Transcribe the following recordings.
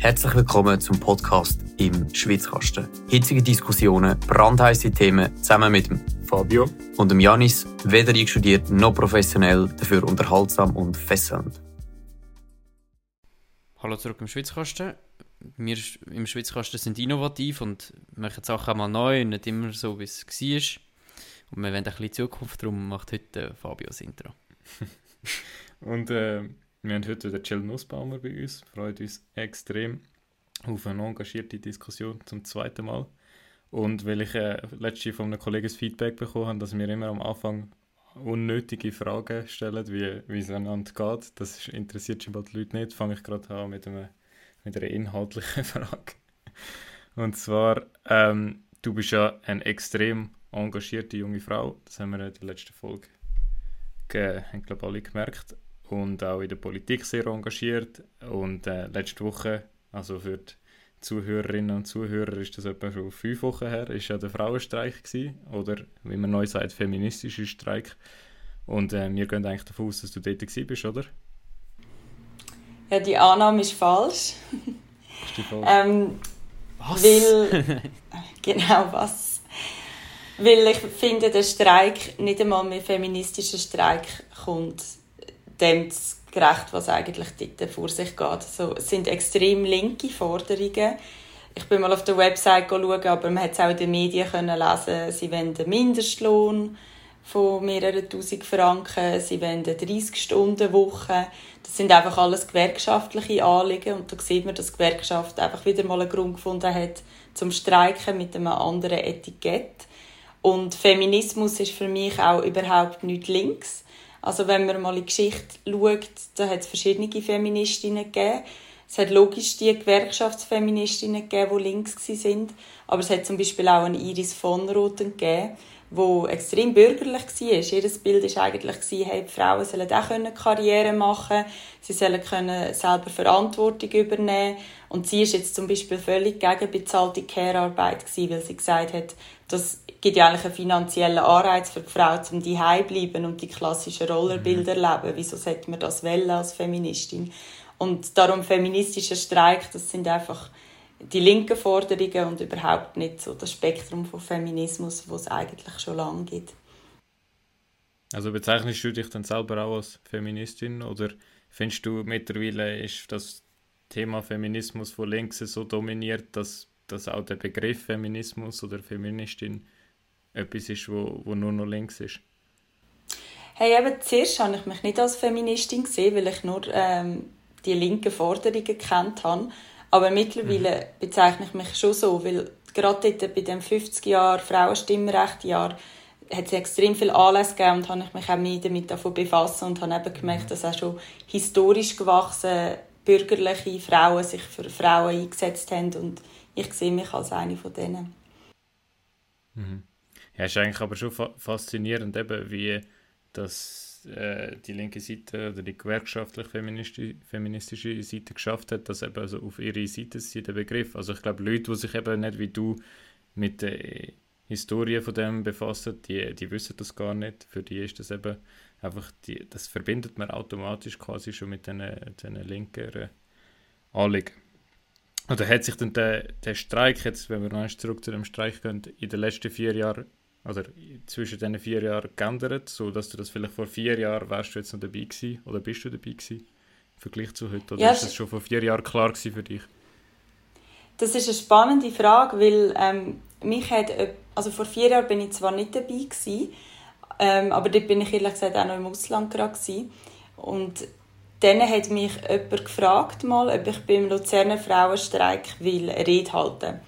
Herzlich willkommen zum Podcast im Schwitzkasten. Hitzige Diskussionen, brandheiße Themen zusammen mit dem Fabio und dem Janis, weder einstudiert noch professionell, dafür unterhaltsam und fesselnd. Hallo zurück im Schwitzkasten. Wir im Schwitzkasten sind innovativ und machen Sachen auch mal neu, nicht immer so, wie es war. Und wir wollen ein bisschen Zukunft, darum macht heute Fabio das Intro. und äh, wir haben heute den Jill Nussbaumer bei uns. Freut uns extrem auf eine engagierte Diskussion zum zweiten Mal. Und weil ich äh, letztens von einem Kollegen Feedback bekommen habe, dass wir immer am Anfang unnötige Fragen stellen, wie, wie es einander geht, das interessiert schon bald die Leute nicht, fange ich gerade an mit, einem, mit einer inhaltlichen Frage. Und zwar, ähm, du bist ja eine extrem engagierte junge Frau, das haben wir in der letzten Folge, haben, glaube alle gemerkt und auch in der Politik sehr engagiert. Und äh, letzte Woche, also für die Zuhörerinnen und Zuhörer, ist das etwa schon fünf Wochen her, ist ja der Frauenstreik gewesen, oder wie man neu sagt, feministischer Streik. Und äh, wir gehen eigentlich davon aus, dass du dort bist, oder? Ja, die Annahme ist falsch. Ist die falsch? ähm, Was? Weil, genau was. Weil ich finde, der Streik nicht einmal mehr feministischer Streik kommt dem gerecht, was eigentlich dort vor sich geht. Also, es sind extrem linke Forderungen. Ich bin mal auf der Website schauen, aber man hat es auch in den Medien können lesen. Sie wollen einen Mindestlohn von mehreren tausend Franken, sie wollen eine 30-Stunden-Woche. Das sind einfach alles gewerkschaftliche Anliegen und da sieht man, dass die Gewerkschaft einfach wieder mal einen Grund gefunden hat zum Streiken mit einem anderen Etikett. Und Feminismus ist für mich auch überhaupt nicht links. Also wenn man mal in die Geschichte schaut, da hat es verschiedene Feministinnen gegeben. Es hat logisch die Gewerkschaftsfeministinnen gegeben, die links sind, aber es hat zum Beispiel auch eine Iris von Roten gegeben, wo extrem bürgerlich war. Ihr Bild war eigentlich, hey, die Frauen sollen auch Karriere machen sie sollen können selber Verantwortung übernehmen Und sie ist jetzt zum Beispiel völlig gegen bezahlte Care-Arbeit weil sie gesagt hat, das gibt ja eigentlich einen finanziellen Anreiz für die Frau, um die bleiben und die klassischen Rollerbilder mhm. leben. Wieso sollte man das wählen als Feministin? Und darum feministischer Streik, das sind einfach die linken Forderungen und überhaupt nicht so das Spektrum von Feminismus, wo es eigentlich schon lange gibt. Also bezeichnest du dich dann selber auch als Feministin oder findest du mittlerweile ist das Thema Feminismus von links so dominiert, dass, dass auch der Begriff Feminismus oder Feministin etwas ist, wo, wo nur noch links ist? Hey, eben zuerst habe ich mich nicht als Feministin gesehen, weil ich nur ähm, die linken Forderungen gekannt habe. Aber mittlerweile mhm. bezeichne ich mich schon so, weil gerade dort bei dem 50 Jahr Frauenstimmrechtjahr hat es extrem viel Anlass gegeben und habe ich mich auch mehr damit davon befasst und habe eben gemerkt, mhm. dass auch schon historisch gewachsen bürgerliche Frauen sich für Frauen eingesetzt haben und ich sehe mich als eine von denen. Mhm. Ja, ist eigentlich aber schon fa faszinierend, eben, wie das, äh, die linke Seite oder die gewerkschaftlich-feministische feministische Seite geschafft hat, dass eben also auf ihre Seite sie den Begriff. Also ich glaube, Leute, die sich eben nicht wie du mit der Historie von dem befassen, die, die wissen das gar nicht. Für die ist das eben einfach, die, das verbindet man automatisch quasi schon mit diesen, diesen linkeren Anliegen. Oder hat sich dann der, der Streik, jetzt, wenn wir noch zurück zu dem Streik gehen, in den letzten vier Jahren oder zwischen diesen vier Jahren geändert, so dass du das vielleicht vor vier Jahren wärst du jetzt noch dabei gewesen oder bist du dabei gewesen im Vergleich zu heute? Oder ja, ist das schon vor vier Jahren klar gewesen für dich? Das ist eine spannende Frage, weil ähm, mich hat, also vor vier Jahren bin ich zwar nicht dabei gewesen, ähm, aber dort bin ich ehrlich gesagt auch noch im Ausland gerade gewesen. und dann hat mich jemand gefragt mal, ob ich beim Luzerner Frauenstreik will Rede halten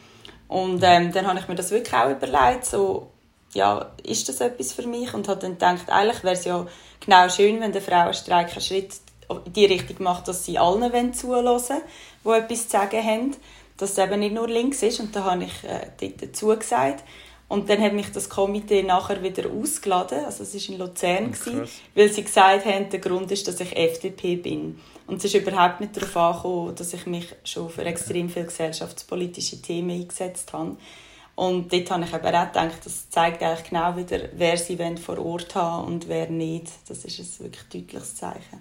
und ähm, dann habe ich mir das wirklich auch überlegt, so ja, ist das etwas für mich? Und habe dann gedacht, eigentlich wäre es ja genau schön, wenn der Frauenstreik einen Schritt in die Richtung macht, dass sie allen zuhören die etwas zu sagen haben, dass es eben nicht nur links ist. Und da habe ich äh, dort dazu gesagt. Und dann hat mich das Komitee nachher wieder ausgeladen, also es war in Luzern, gewesen, weil sie gesagt haben, der Grund ist, dass ich FDP bin. Und es ist überhaupt nicht darauf angekommen, dass ich mich schon für extrem viele gesellschaftspolitische Themen eingesetzt habe. Und dort habe ich eben auch gedacht, das zeigt eigentlich genau wieder, wer sie vor Ort haben und wer nicht. Das ist ein wirklich deutliches Zeichen.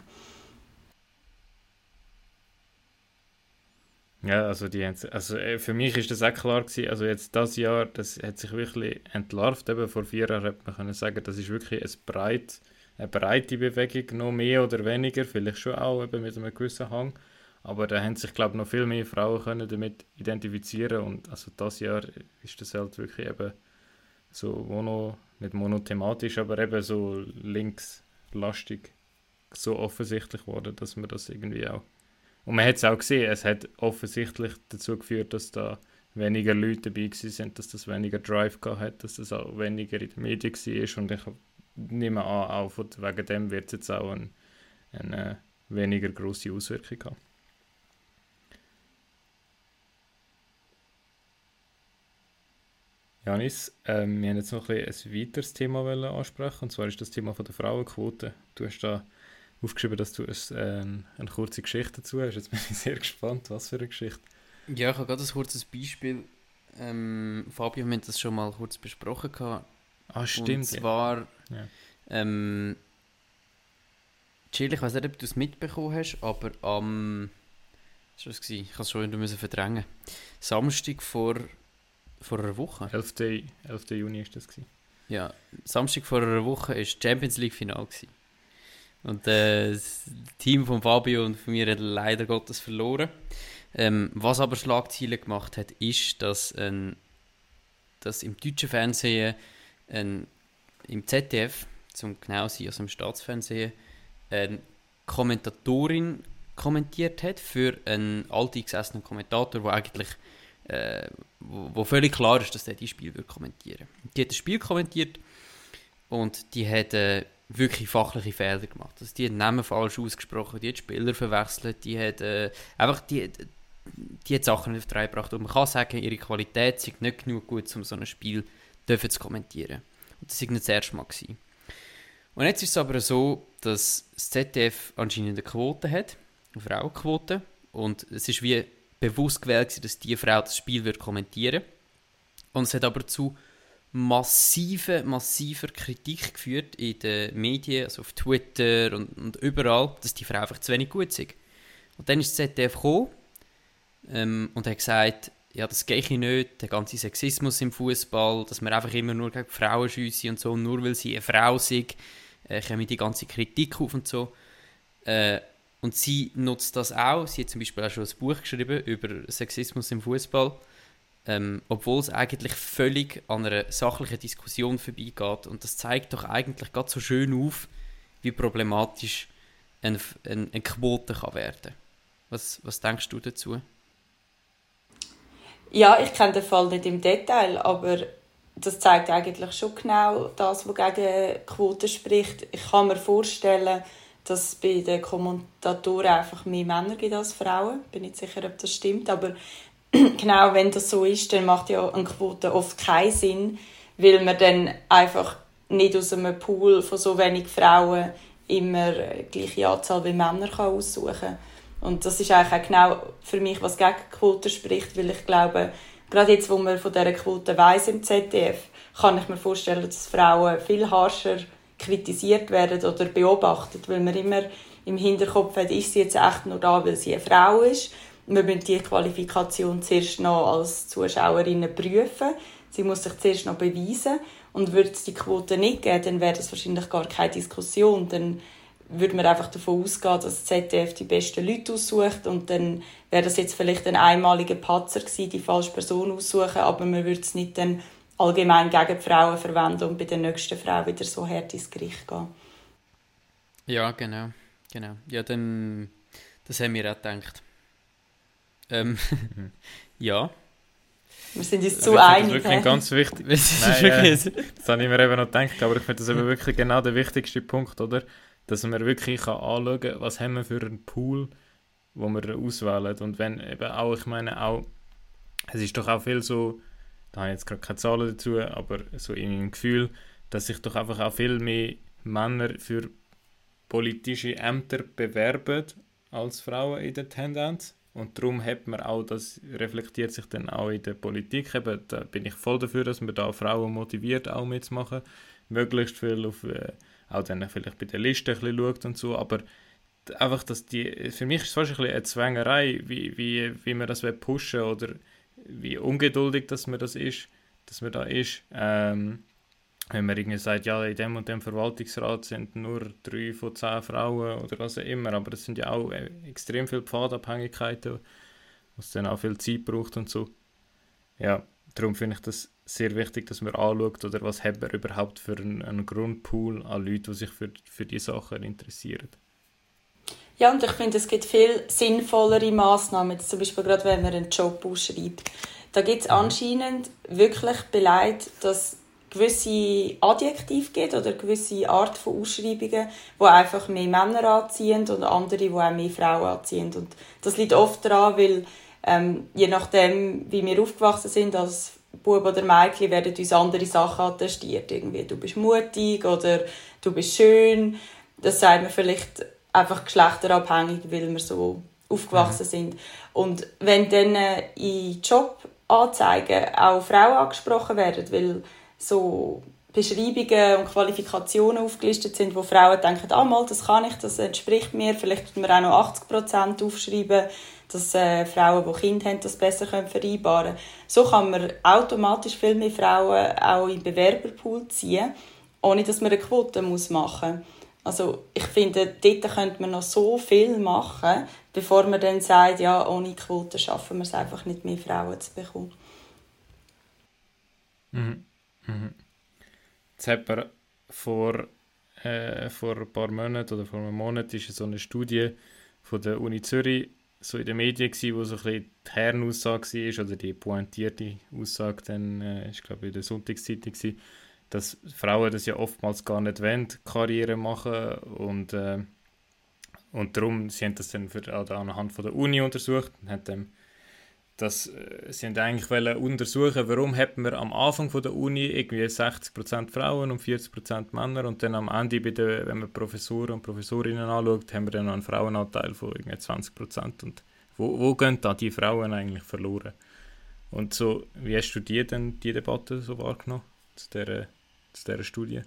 Ja, also, die also äh, für mich ist das auch klar gewesen, also jetzt das Jahr, das hat sich wirklich entlarvt, eben vor vier Jahren hätte man können sagen, das ist wirklich ein breit, eine breite Bewegung, noch mehr oder weniger, vielleicht schon auch eben mit einem gewissen Hang, aber da haben sich, glaube noch viel mehr Frauen können damit identifizieren und also das Jahr ist das halt wirklich eben so mono, nicht monothematisch, aber eben so linkslastig so offensichtlich geworden, dass man das irgendwie auch und man hat es auch gesehen, es hat offensichtlich dazu geführt, dass da weniger Leute dabei sind, dass das weniger Drive hat, dass das auch weniger in den Medien war. Und ich nehme an, auch wegen dem wird es jetzt auch eine, eine weniger große Auswirkung haben. Janis, ähm, wir haben jetzt noch ein, ein weiteres Thema ansprechen, und zwar ist das Thema von der Frauenquote. Du hast da aufgeschrieben, dass du ein, äh, eine kurze Geschichte dazu hast. Jetzt bin ich sehr gespannt, was für eine Geschichte. Ja, ich habe gerade ein kurzes Beispiel. Ähm, Fabio, wir haben das schon mal kurz besprochen. Gehabt. Ah, stimmt. Und zwar, ja. ähm, Chill, ich weiß nicht, ob du es mitbekommen hast, aber am. Was war? Ich habe es schon wieder verdrängen. Samstag vor, vor einer Woche. 11. 11. Juni war das. Gewesen. Ja, Samstag vor einer Woche war das Champions League-Final. Und äh, das Team von Fabio und von mir hat leider Gottes verloren. Ähm, was aber Schlagzeilen gemacht hat, ist, dass, ein, dass im deutschen Fernsehen, ein, im ZDF, zum genau sein, also im Staatsfernsehen, eine Kommentatorin kommentiert hat für einen alteingesessenen Kommentator, der eigentlich äh, wo, wo, völlig klar ist, dass er die Spiel kommentieren Die hat das Spiel kommentiert und die hat äh, wirklich fachliche Fehler gemacht. Also die hat Namen falsch ausgesprochen, die hat Spieler verwechselt, die hat äh, einfach die, die hat Sachen auf drei gebracht. Und man kann sagen, ihre Qualität ist nicht genug gut, um so ein Spiel zu kommentieren. Und das war nicht das erste Mal. Gewesen. Und jetzt ist es aber so, dass das ZDF anscheinend eine Quote hat, eine Frauenquote. Und es ist wie bewusst gewählt, dass diese Frau das Spiel wird kommentieren Und es hat aber zu massive, massiver Kritik geführt in den Medien, also auf Twitter und, und überall, dass die Frau einfach zu wenig gut ist. Und dann ist das ZDF gekommen ähm, und hat gesagt, ja, das gehe ich nicht, der ganze Sexismus im Fußball, dass man einfach immer nur gegen Frauen schiessen und so, nur weil sie eine Frau sind, äh, kommen die ganze Kritik auf und so. Äh, und sie nutzt das auch. Sie hat zum Beispiel auch schon ein Buch geschrieben über Sexismus im Fußball ähm, obwohl es eigentlich völlig an einer sachlichen Diskussion vorbeigeht. Und das zeigt doch eigentlich gerade so schön auf, wie problematisch eine, eine, eine Quote kann werden was, was denkst du dazu? Ja, ich kenne den Fall nicht im Detail, aber das zeigt eigentlich schon genau das, was gegen Quote spricht. Ich kann mir vorstellen, dass es bei den Kommentatoren einfach mehr Männer gibt als Frauen. Ich bin nicht sicher, ob das stimmt, aber genau, wenn das so ist, dann macht ja eine Quote oft keinen Sinn, weil man dann einfach nicht aus einem Pool von so wenig Frauen immer die gleiche Anzahl wie Männer kann aussuchen kann. Und das ist eigentlich auch genau für mich, was gegen Quote spricht, weil ich glaube, gerade jetzt, wo man von dieser Quote weiss im ZDF, kann ich mir vorstellen, dass Frauen viel harscher kritisiert werden oder beobachtet, weil man immer im Hinterkopf hat, ist sie jetzt echt nur da, weil sie eine Frau ist wir müssen die Qualifikation zuerst noch als Zuschauerinnen prüfen. Sie muss sich zuerst noch beweisen. Und würde es die Quote nicht geben, dann wäre das wahrscheinlich gar keine Diskussion. Dann würde man einfach davon ausgehen, dass das ZDF die besten Leute aussucht und dann wäre das jetzt vielleicht ein einmaliger Patzer gewesen, die falsche Person aussuchen, aber man würde es nicht dann allgemein gegen die Frauen verwenden und bei der nächsten Frau wieder so hart ins Gericht gehen. Ja, genau. genau. Ja, dann, das haben wir auch gedacht. Ähm, ja. Wir sind uns zu einig. Das ist wirklich ganz wichtig. Nein, äh, das habe ich mir eben noch gedacht, aber ich finde das eben wirklich genau der wichtigste Punkt, oder? Dass man wirklich kann anschauen kann, was haben wir für einen Pool, wo wir auswählen. Und wenn eben auch, ich meine auch, es ist doch auch viel so, da habe ich jetzt gerade keine Zahlen dazu, aber so meinem Gefühl, dass sich doch einfach auch viel mehr Männer für politische Ämter bewerben als Frauen in der Tendenz. Und darum hat man auch, das reflektiert sich dann auch in der Politik. Eben, da bin ich voll dafür, dass man da Frauen motiviert, auch mitzumachen. Möglichst viel auf, äh, auch dann vielleicht bei der Liste ein bisschen schaut und so. Aber einfach, dass die, für mich ist es fast ein bisschen eine Zwängerei, wie, wie, wie man das pushen oder wie ungeduldig dass man das ist, dass man da ist. Ähm, wenn man irgendwie sagt, ja, in dem und dem Verwaltungsrat sind nur drei von zehn Frauen oder was auch immer, aber das sind ja auch äh, extrem viele Pfadabhängigkeiten, was dann auch viel Zeit braucht und so. Ja, darum finde ich das sehr wichtig, dass man anschaut, oder was hat man überhaupt für einen, Grundpool an Leuten, die sich für, für diese Sachen interessieren. Ja, und ich finde, es gibt viel sinnvollere Massnahmen, zum Beispiel gerade wenn man einen Job ausschreibt. Da gibt es mhm. anscheinend wirklich Beleg, dass gewisse Adjektive gibt oder gewisse Art von Ausschreibungen, die einfach mehr Männer anziehen und andere, die auch mehr Frauen anziehen. Und das liegt oft daran, weil ähm, je nachdem, wie wir aufgewachsen sind als Bub oder Mädchen, werden uns andere Sachen attestiert. Irgendwie, du bist mutig oder du bist schön. Das sagt man vielleicht einfach geschlechterabhängig, weil wir so aufgewachsen mhm. sind. Und wenn dann äh, in Jobanzeigen auch Frauen angesprochen werden, weil so Beschreibungen und Qualifikationen aufgelistet sind, wo Frauen denken, ah mal, das kann ich, das entspricht mir, vielleicht müssen wir auch noch 80% aufschreiben, dass äh, Frauen, die Kinder haben, das besser können vereinbaren können. So kann man automatisch viel mehr Frauen auch im Bewerberpool ziehen, ohne dass man eine Quote muss machen muss. Also ich finde, dort könnte man noch so viel machen, bevor man dann sagt, ja, ohne Quote schaffen wir es einfach nicht mehr Frauen zu bekommen. Mhm. Mhm. Jetzt hat man vor, äh, vor ein paar Monaten oder vor einem Monat ist so eine Studie von der Uni Zürich so in den Medien gewesen, wo so ein bisschen die Herrenaussage war, oder die pointierte Aussage dann, äh, ist glaube ich in der Sonntagszeitung gewesen, dass Frauen das ja oftmals gar nicht wollen, Karriere machen und äh, und darum, sie haben das dann für, anhand von der Uni untersucht und haben dann dass äh, sie eigentlich wollen untersuchen, warum hätten wir am Anfang von der Uni irgendwie 60% Frauen und 40% Männer und dann am Ende, bei der, wenn man Professoren und Professorinnen anschaut, haben wir dann noch einen Frauenanteil von irgendwie 20% und wo, wo gehen da die Frauen eigentlich verloren? Und so, wie hast du die denn, die Debatte so wahrgenommen, zu dieser, zu dieser Studie?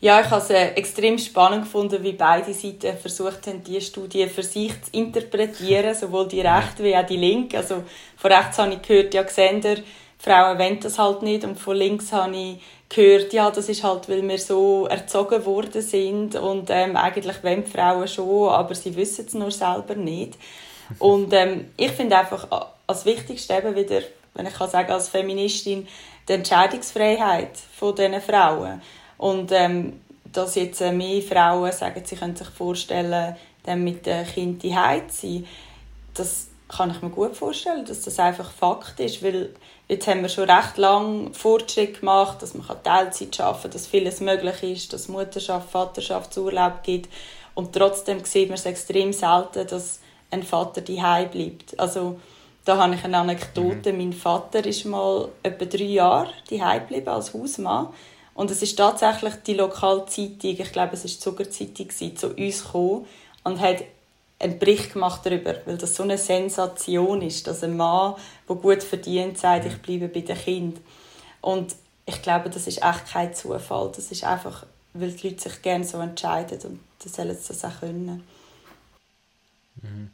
Ja, ich habe es äh, extrem spannend gefunden, wie beide Seiten versucht haben, diese Studie für sich zu interpretieren, sowohl die rechte wie auch die linke. Also von rechts habe ich gehört, ja, Gesender, Frauen wollen das halt nicht. Und von links habe ich gehört, ja, das ist halt, weil wir so erzogen worden sind und ähm, eigentlich wollen die Frauen schon, aber sie wissen es nur selber nicht. Und ähm, ich finde einfach als Wichtigste eben wieder, wenn ich kann sagen als Feministin, die Entscheidungsfreiheit von diesen Frauen. Und ähm, dass jetzt äh, mehr Frauen sagen, sie können sich vorstellen, dann mit dem Kind die zu sein, das kann ich mir gut vorstellen, dass das einfach Fakt ist, weil jetzt haben wir schon recht lange Fortschritt gemacht, dass man Teilzeit arbeiten kann, dass vieles möglich ist, dass Mutterschaft, Vaterschaftsurlaub gibt und trotzdem sieht man es extrem selten, dass ein Vater die bleibt. Also da habe ich eine Anekdote. Mhm. Mein Vater ist mal etwa drei Jahre die geblieben als Hausmann und es ist tatsächlich die Lokalzeitung, ich glaube, es ist die Zuckerzeitung, zu uns gekommen und hat einen Bericht gemacht darüber, weil das so eine Sensation ist, dass ein Mann, der gut verdient, sagt, ich bleibe bei den Kind. Und ich glaube, das ist echt kein Zufall. Das ist einfach, weil die Leute sich gerne so entscheiden und dann sollen sie das auch können. Mhm.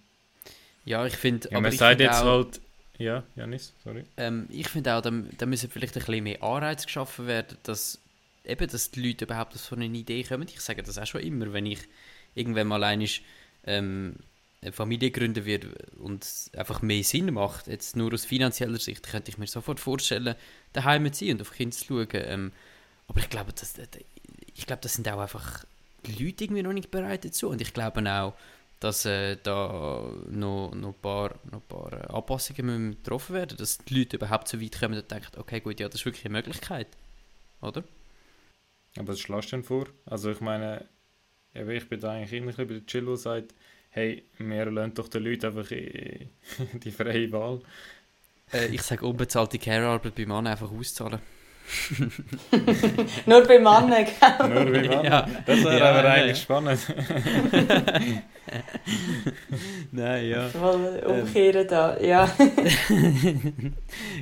Ja, ich finde... Ja, man sagt jetzt auch, halt... Ja, Janis, sorry. Ähm, ich finde auch, da, da müssen vielleicht ein bisschen mehr Anreize geschaffen werden, dass eben, dass die Leute überhaupt so eine Idee kommen. Ich sage das auch schon immer, wenn ich irgendwann mal einig ähm, eine Familie gründen wird und einfach mehr Sinn macht, jetzt nur aus finanzieller Sicht, könnte ich mir sofort vorstellen, daheim zu sein und auf Kinder zu schauen. Ähm, aber ich glaube, das, ich glaube, das sind auch einfach die Leute irgendwie noch nicht bereit dazu. Und ich glaube auch, dass äh, da noch, noch, ein paar, noch ein paar äh, Anpassungen getroffen werden dass die Leute überhaupt so weit kommen und denken, okay, gut, ja, das ist wirklich eine Möglichkeit. Oder? Aber was schlägst du denn vor? Also ich meine, ich bin da eigentlich immer ein bisschen bei der Chill, der sagt, hey, wir lassen doch den Leuten einfach die freie Wahl. Äh, ich sage, unbezahlte Care-Arbeit beim Mann einfach auszahlen. Nur bei Männern, gell? Nur bei Männern. Ja. Das wäre ja, aber ja, eigentlich spannend. nein, ja. Mal umkehren ähm. da, ja.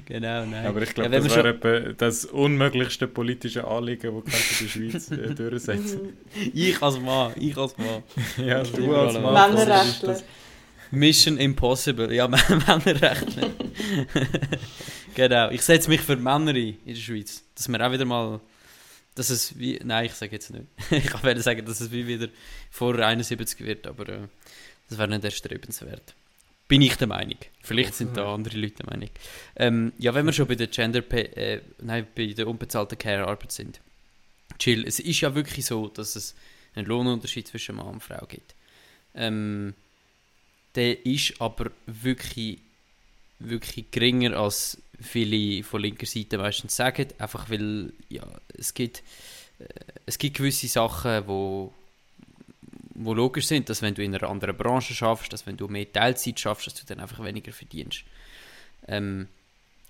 genau, nein. Aber ich glaube, ja, das wäre schon... das unmöglichste politische Anliegen, das in der Schweiz äh, durchsetzen Ich als Mann, ich als Mann. ja, du als Mann. Männerrechtler. Mission Impossible, ja, Männerrechtler. Genau, ich setze mich für Männer ein in der Schweiz, dass wir auch wieder mal dass es wie. Nein, ich sage jetzt nicht. ich kann sagen, dass es wie wieder vor 71 wird, aber äh, das wäre nicht erstrebenswert. Bin ich der Meinung. Vielleicht sind da andere Leute der Meinung. Ähm, ja, wenn wir schon bei der Gender äh, nein, bei der unbezahlten Care-Arbeit sind. Chill, es ist ja wirklich so, dass es einen Lohnunterschied zwischen Mann und Frau gibt. Ähm, der ist aber wirklich, wirklich geringer als viele von linker Seite meistens sagen, einfach weil ja, es gibt, äh, es gibt gewisse Sachen, wo, wo logisch sind, dass wenn du in einer anderen Branche schaffst, dass wenn du mehr Teilzeit schaffst, dass du dann einfach weniger verdienst. Ähm,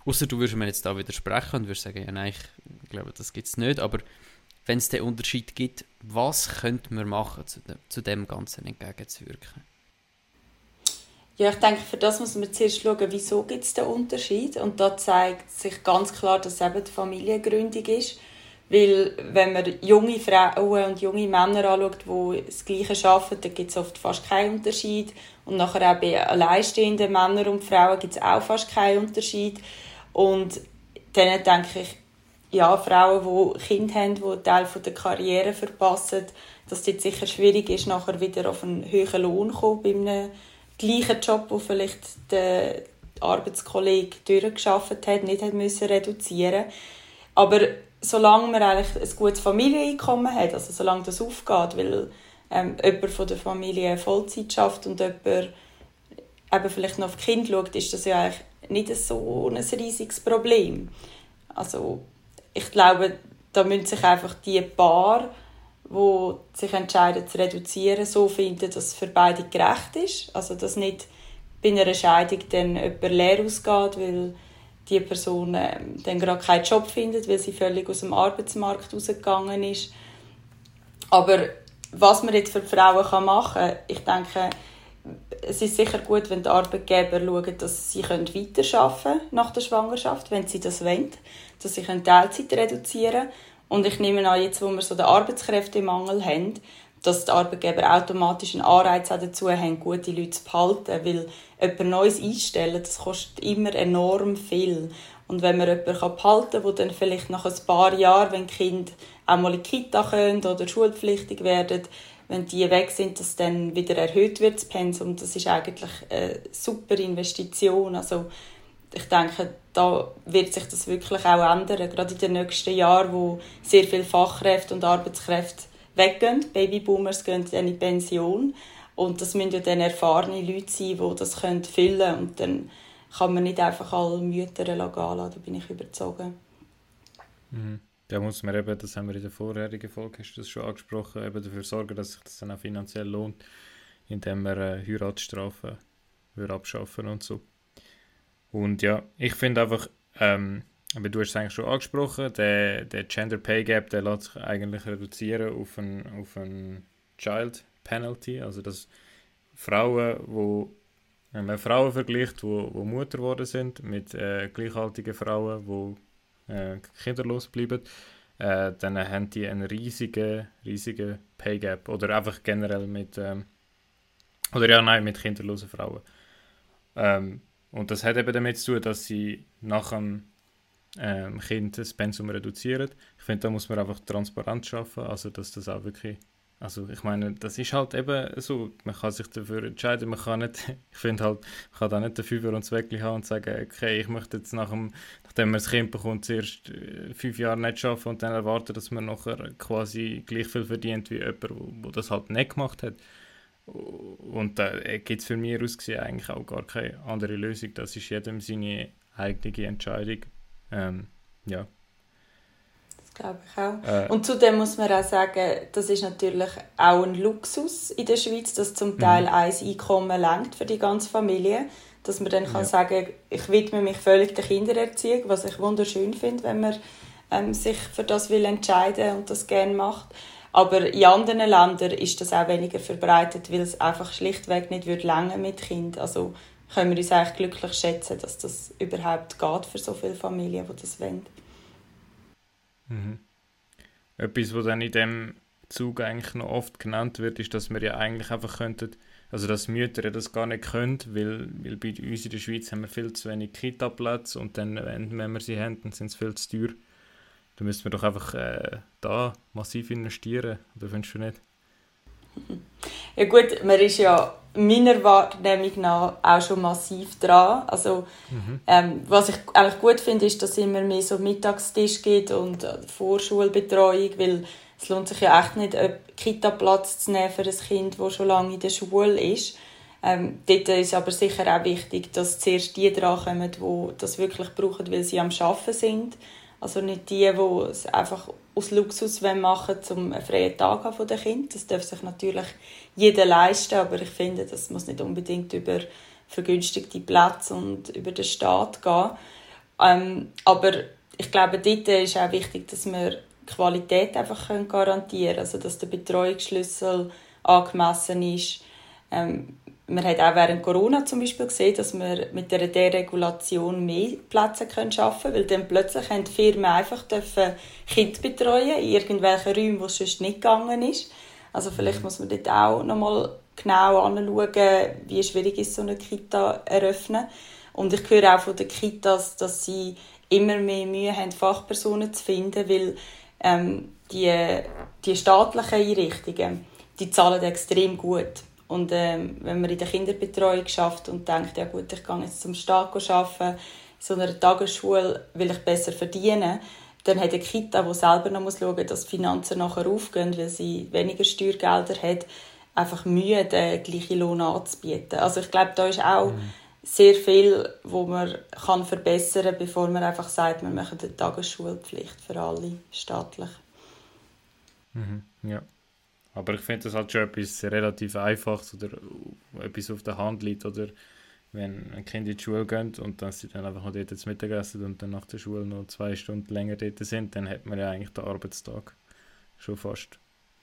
Außer du würdest mir jetzt da widersprechen und würdest sagen, ja nein, ich glaube, das gibt es nicht, aber wenn es den Unterschied gibt, was könnte man machen, zu, de zu dem Ganzen entgegenzuwirken? Ja, ich denke, für das muss man zuerst schauen, wieso gibt es den Unterschied. Und da zeigt sich ganz klar, dass es eben die Familiengründung ist. Weil, wenn man junge Frauen und junge Männer anschaut, die das Gleiche arbeiten, dann gibt es oft fast keinen Unterschied. Und nachher auch bei alleinstehenden Männern und Frauen gibt es auch fast keinen Unterschied. Und dann denke ich, ja, Frauen, die Kinder haben, die einen Teil der Karriere verpassen, dass es sicher schwierig ist, nachher wieder auf einen höheren Lohn zu kommen bei einem gleichen Job, wo vielleicht der Arbeitskollege durchgeschafft hat, nicht hat müssen reduzieren. Aber solange man eigentlich ein gutes Familieneinkommen hat, also solange das aufgeht, weil ähm, jemand von der Familie Vollzeit schafft und jemand eben vielleicht noch auf Kinder schaut, ist das ja eigentlich nicht so ein riesiges Problem. Also ich glaube, da müssen sich einfach die Paar die sich entscheiden zu reduzieren, so finden, dass es für beide gerecht ist. Also dass nicht bei einer Scheidung dann jemand leer ausgeht, weil die Person äh, dann gerade keinen Job findet, weil sie völlig aus dem Arbeitsmarkt rausgegangen ist. Aber was man jetzt für die Frauen machen kann, ich denke, es ist sicher gut, wenn die Arbeitgeber schauen, dass sie weiterarbeiten können nach der Schwangerschaft, wenn sie das wollen, dass sie Teilzeit reduzieren können und ich nehme an, jetzt, wo wir so den Arbeitskräftemangel haben, dass die Arbeitgeber automatisch einen Anreiz auch dazu haben, gute Leute zu behalten, weil jemand Neues einstellen, das kostet immer enorm viel. Und wenn man jemanden behalten kann, der dann vielleicht nach ein paar Jahren, wenn Kinder auch mal in die Kita können oder schulpflichtig werden, wenn die weg sind, dass dann wieder erhöht wird, das Pensum, das ist eigentlich eine super Investition. Also ich denke, da wird sich das wirklich auch ändern, gerade in den nächsten Jahren, wo sehr viele Fachkräfte und Arbeitskräfte weggehen. Babyboomers gehen dann in Pension und das müssen ja dann erfahrene Leute sein, die das füllen können und dann kann man nicht einfach alle Mütter gehen da bin ich überzeugt. Mhm. Da muss man eben, das haben wir in der vorherigen Folge hast das schon angesprochen, eben dafür sorgen, dass sich das dann auch finanziell lohnt, indem man äh, Heiratsstrafen abschaffen und so. Und ja, ich finde einfach, ähm, aber du hast es eigentlich schon angesprochen, der, der Gender Pay Gap, der lässt sich eigentlich reduzieren auf ein, auf ein Child Penalty, also dass Frauen, wo wenn man Frauen vergleicht, wo, wo Mutter geworden sind, mit äh, gleichaltigen Frauen, die äh, kinderlos bleiben, äh, dann haben die einen riesigen, riesigen Pay Gap. Oder einfach generell mit, ähm, oder ja, nein, mit kinderlosen Frauen. Ähm, und das hat eben damit zu tun, dass sie nach dem ähm, Kind das Pensum reduzieren. Ich finde, da muss man einfach transparent schaffen, also dass das auch wirklich, also ich meine, das ist halt eben so, man kann sich dafür entscheiden, man kann nicht, ich finde halt, man kann da nicht den Fünfer und das Weckli haben und sagen, okay, ich möchte jetzt nach dem, nachdem man das Kind bekommt, zuerst äh, fünf Jahre nicht arbeiten und dann erwarten, dass man nachher quasi gleich viel verdient wie jemand, der das halt nicht gemacht hat. Und da gibt es für mich aus gesehen eigentlich auch gar keine andere Lösung. Das ist jedem seine eigene Entscheidung. Ähm, ja. Das glaube ich auch. Äh, und zudem muss man auch sagen, das ist natürlich auch ein Luxus in der Schweiz, dass zum Teil mhm. ein Einkommen lenkt für die ganze Familie. Dass man dann kann ja. sagen ich widme mich völlig der Kindererziehung, was ich wunderschön finde, wenn man ähm, sich für das will entscheiden und das gerne macht. Aber in anderen Ländern ist das auch weniger verbreitet, weil es einfach schlichtweg nicht wird mit Kind. Also können wir uns eigentlich glücklich schätzen, dass das überhaupt geht für so viele Familien, die das wollen. Mhm. Etwas, was dann in dem Zug eigentlich noch oft genannt wird, ist, dass wir ja eigentlich einfach könnten, also dass Mütter ja das gar nicht können, weil, weil bei uns in der Schweiz haben wir viel zu wenig Kita-Plätze und dann, wenn wir sie haben, dann sind sie viel zu teuer. Da müssen wir doch einfach äh, da massiv investieren, oder findest du nicht? Ja gut, man ist ja meiner Wahrnehmung nach auch schon massiv dran. Also, mhm. ähm, was ich eigentlich gut finde, ist, dass es immer mehr so Mittagstisch gibt und äh, Vorschulbetreuung, weil es lohnt sich ja echt nicht, einen Kita-Platz zu nehmen für ein Kind, das schon lange in der Schule ist. Ähm, dort ist aber sicher auch wichtig, dass zuerst die drankommen, die das wirklich brauchen, weil sie am Arbeiten sind. Also nicht die, die es einfach aus Luxus machen wollen, um einen freien Tag von den Kindern. Das darf sich natürlich jeder leisten, aber ich finde, das muss nicht unbedingt über vergünstigte Plätze und über den Staat gehen. Ähm, aber ich glaube, dort ist auch wichtig, dass wir Qualität einfach garantieren können, also dass der Betreuungsschlüssel angemessen ist. Ähm, man hat auch während Corona zum Beispiel gesehen, dass wir mit der Deregulation mehr Plätze können schaffen können, weil dann plötzlich haben die Firmen einfach dürfen Kinder betreuen in irgendwelchen Räumen, wo es sonst nicht gegangen ist. Also vielleicht muss man dort auch nochmal genau anschauen, wie schwierig ist so eine Kita eröffnen. Und ich höre auch von den Kitas, dass sie immer mehr Mühe haben, Fachpersonen zu finden, weil ähm, die, die staatlichen Einrichtungen, die zahlen extrem gut. Und ähm, wenn man in der Kinderbetreuung schafft und denkt, ja gut, ich gehe jetzt zum Staat arbeiten, in so einer Tagesschule will ich besser verdienen, dann hat eine Kita, die selber noch schauen muss, dass die Finanzen nachher aufgehen, weil sie weniger Steuergelder hat, einfach Mühe, den gleichen Lohn anzubieten. Also ich glaube, da ist auch mhm. sehr viel, wo man kann verbessern kann, bevor man einfach sagt, wir machen eine Tagesschulpflicht für alle staatlich. Mhm. Ja. Aber ich finde das halt schon etwas relativ Einfaches oder etwas auf der Hand liegt. Oder wenn ein Kind in die Schule geht und dann sie dann einfach noch dort zu Mittagessen und dann nach der Schule noch zwei Stunden länger dort sind, dann hat man ja eigentlich den Arbeitstag schon fast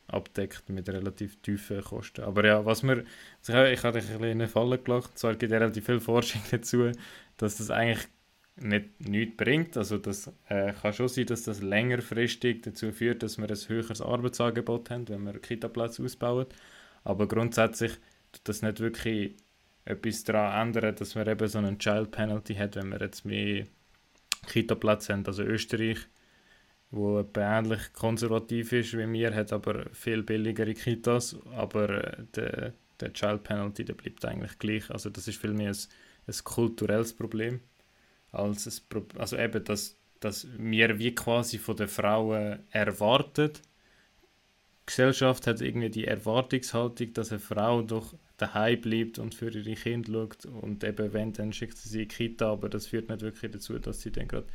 abdeckt mit relativ tiefen Kosten. Aber ja, was mir, ich habe dich ein bisschen in eine Falle gelacht, zwar gibt es relativ viel Forschung dazu, dass das eigentlich nicht nichts bringt. Also das äh, kann schon sein, dass das längerfristig dazu führt, dass wir ein höheres Arbeitsangebot haben, wenn wir Kita-Plätze ausbauen. Aber grundsätzlich tut das nicht wirklich etwas daran ändern, dass wir eben so einen Child Penalty hat, wenn wir jetzt mehr Kita-Plätze haben. Also Österreich, wo ähnlich konservativ ist wie wir, hat aber viel billigere Kitas, aber äh, der, der Child Penalty der bleibt eigentlich gleich. Also das ist vielmehr ein, ein kulturelles Problem als Pro also eben, dass, dass wir wie quasi von den Frauen erwartet. Die Gesellschaft hat irgendwie die Erwartungshaltung, dass eine Frau doch daheim bleibt und für ihre Kinder schaut und eben wenn, dann schickt sie sie in die Kita, aber das führt nicht wirklich dazu, dass sie dann gerade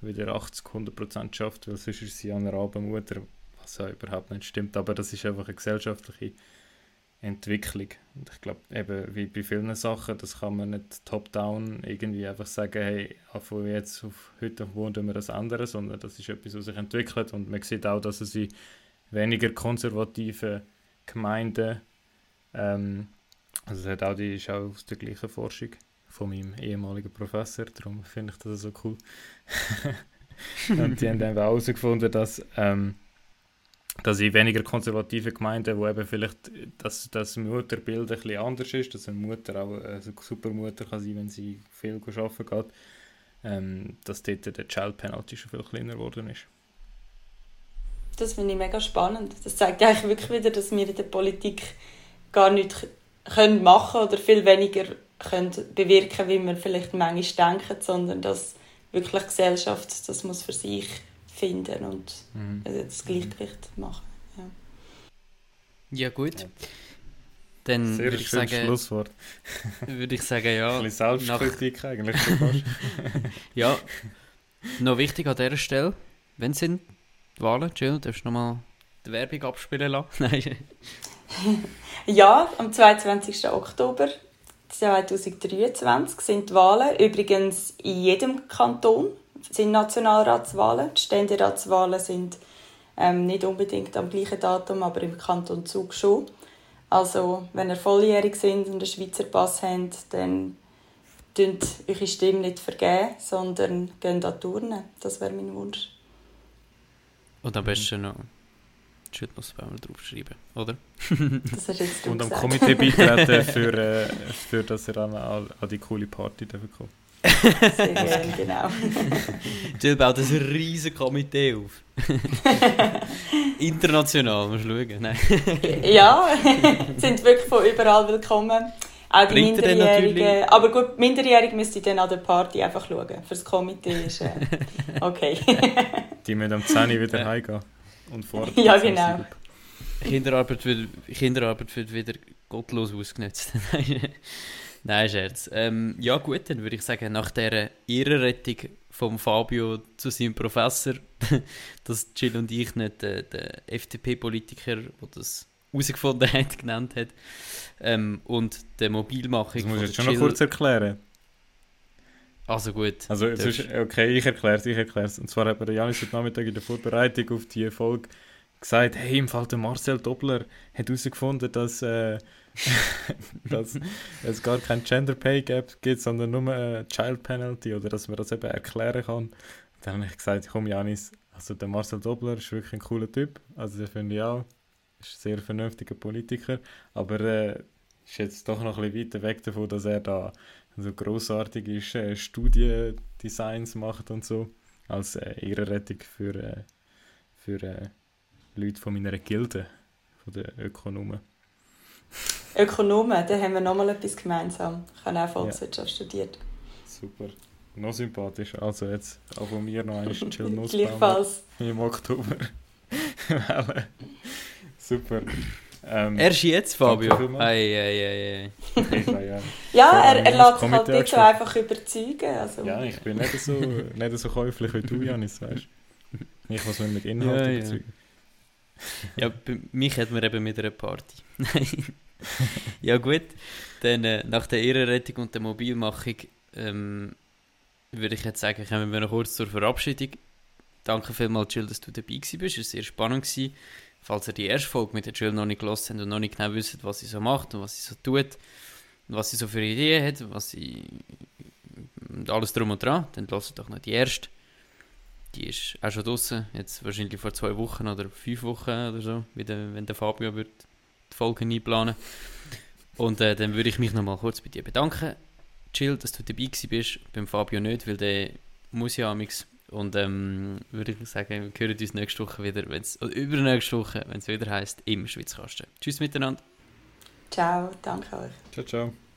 wieder 80, 100 Prozent schafft, weil sonst ist sie eine Rabenmutter, was ja überhaupt nicht stimmt, aber das ist einfach eine gesellschaftliche Entwicklung. Und ich glaube, eben wie bei vielen Sachen, das kann man nicht top-down irgendwie einfach sagen, hey, von jetzt auf heute auf morgen wir das ändern, sondern das ist etwas, was sich entwickelt und man sieht auch, dass es in weniger konservativen Gemeinden, ähm, also es hat auch die, ist auch aus der gleichen Forschung von meinem ehemaligen Professor, darum finde ich das so cool. und die haben dann auch herausgefunden, dass ähm, dass in weniger konservative Gemeinden, wo eben vielleicht das, das Mutterbild ein bisschen anders ist, dass eine Mutter auch eine super Mutter kann sein, wenn sie viel arbeiten geht, ähm, dass dort der Child Penalty schon viel kleiner geworden ist. Das finde ich mega spannend. Das zeigt eigentlich wirklich wieder, dass wir in der Politik gar nichts können machen oder viel weniger können bewirken, wie wir vielleicht manchmal denken, sondern dass wirklich Gesellschaft das muss für sich finden und mhm. also das Gleichgewicht machen. Ja, ja gut. Dann Sehr würde ich sagen, Schlusswort. würde ich sagen, ja. Ein bisschen Selbstkritik nach... eigentlich. ja, noch wichtig an dieser Stelle, wenn sind die Wahlen? Jill, darfst du nochmal die Werbung abspielen lassen? Nein. ja, am 22. Oktober 2023 sind die Wahlen. Übrigens in jedem Kanton sind Nationalratswahlen. Die Ständeratswahlen sind ähm, nicht unbedingt am gleichen Datum, aber im Kanton Zug schon. Also, wenn ihr volljährig sind und einen Schweizer Pass habt, dann vergeben eure Stimme nicht vergeben, sondern gehen an Turnen. Das wäre mein Wunsch. Und am besten noch Schüttnussbäume draufschreiben, oder? das hast jetzt du Und am gesagt. Komitee beitreten, für, äh, für dass ihr an, an die coole Party kommen Sehr gerne, genau. Jill baut ein riesiges Komitee auf. International, musst du schauen. Nein. ja, sind wirklich von überall willkommen. Auch die Bringt Minderjährigen. Aber gut, Minderjährige müsst ihr dann an der Party einfach schauen. Fürs Komitee ist äh, okay. Die müssen am 10 Uhr wieder heimgehen. Und vor Ja, genau. Kinderarbeit, wird, Kinderarbeit wird wieder gottlos ausgenutzt. Nein. Scherz. Ähm, ja gut, dann würde ich sagen, nach der Ehrenrettung von Fabio zu seinem Professor, dass Jill und ich nicht äh, den FDP-Politiker, der das herausgefunden hat, genannt hat, ähm, und der Mobilmachung Das muss ich jetzt schon noch kurz erklären. Also gut. Also, ist, okay, ich erkläre es, ich erkläre es. Und zwar hat mir der Janis heute Nachmittag in der Vorbereitung auf die Folge gesagt, hey, im Fall der Marcel Doppler hat herausgefunden, dass, äh, dass es gar kein Gender Pay Gap gibt, sondern nur eine Child Penalty oder dass man das eben erklären kann. Dann habe ich gesagt, komm Janis, also der Marcel Doppler ist wirklich ein cooler Typ, also den finde ich auch, ist ein sehr vernünftiger Politiker, aber äh, ist jetzt doch noch ein bisschen weiter weg davon, dass er da so grossartige äh, Studiendesigns macht und so, als äh, Ehrenrettung für, äh, für äh, Leute von meiner Gilde, von den Ökonomen. Ökonomen, da haben wir nochmal etwas gemeinsam. Ich habe auch Volkswirtschaft studiert. Super. Noch sympathisch. Also jetzt auch von mir noch ein Chill Gleichfalls. im Oktober. Super. Ähm, Erst jetzt, Fabio? Ei, ei, ei, ei. ja, Ja, Ja, er, er lässt sich halt nicht so einfach überzeugen. Also. ja, ich bin nicht so, nicht so käuflich wie du, Janis, weißt du. Ich muss mich mit Inhalt Ja, ja. überzeugen. Ja, bei mich hat man eben mit einer Party. Ja gut, dann äh, nach der Ehrenrettung und der Mobilmachung ähm, würde ich jetzt sagen, kommen wir noch kurz zur Verabschiedung. Danke vielmals, Jill, dass du dabei bist. Es war sehr spannend. Gewesen. Falls ihr die erste Folge mit der Jill noch nicht gehört habt und noch nicht genau wisst, was sie so macht und was sie so tut und was sie so für Ideen hat, was sie alles drum und dran, dann lasst doch noch die erste. Die ist auch schon draußen, jetzt wahrscheinlich vor zwei Wochen oder fünf Wochen oder so, der, wenn der Fabio wird die Folgen einplanen. Und äh, dann würde ich mich nochmal kurz bei dir bedanken. Chill, dass du dabei bist, beim Fabio nicht, weil der muss ja amix. Und ähm, würde ich sagen, wir hören uns nächste Woche wieder, wenn's, oder übernächste Woche, wenn es wieder heisst, im Schweizkasten. Tschüss miteinander. Ciao, danke euch. Ciao, ciao.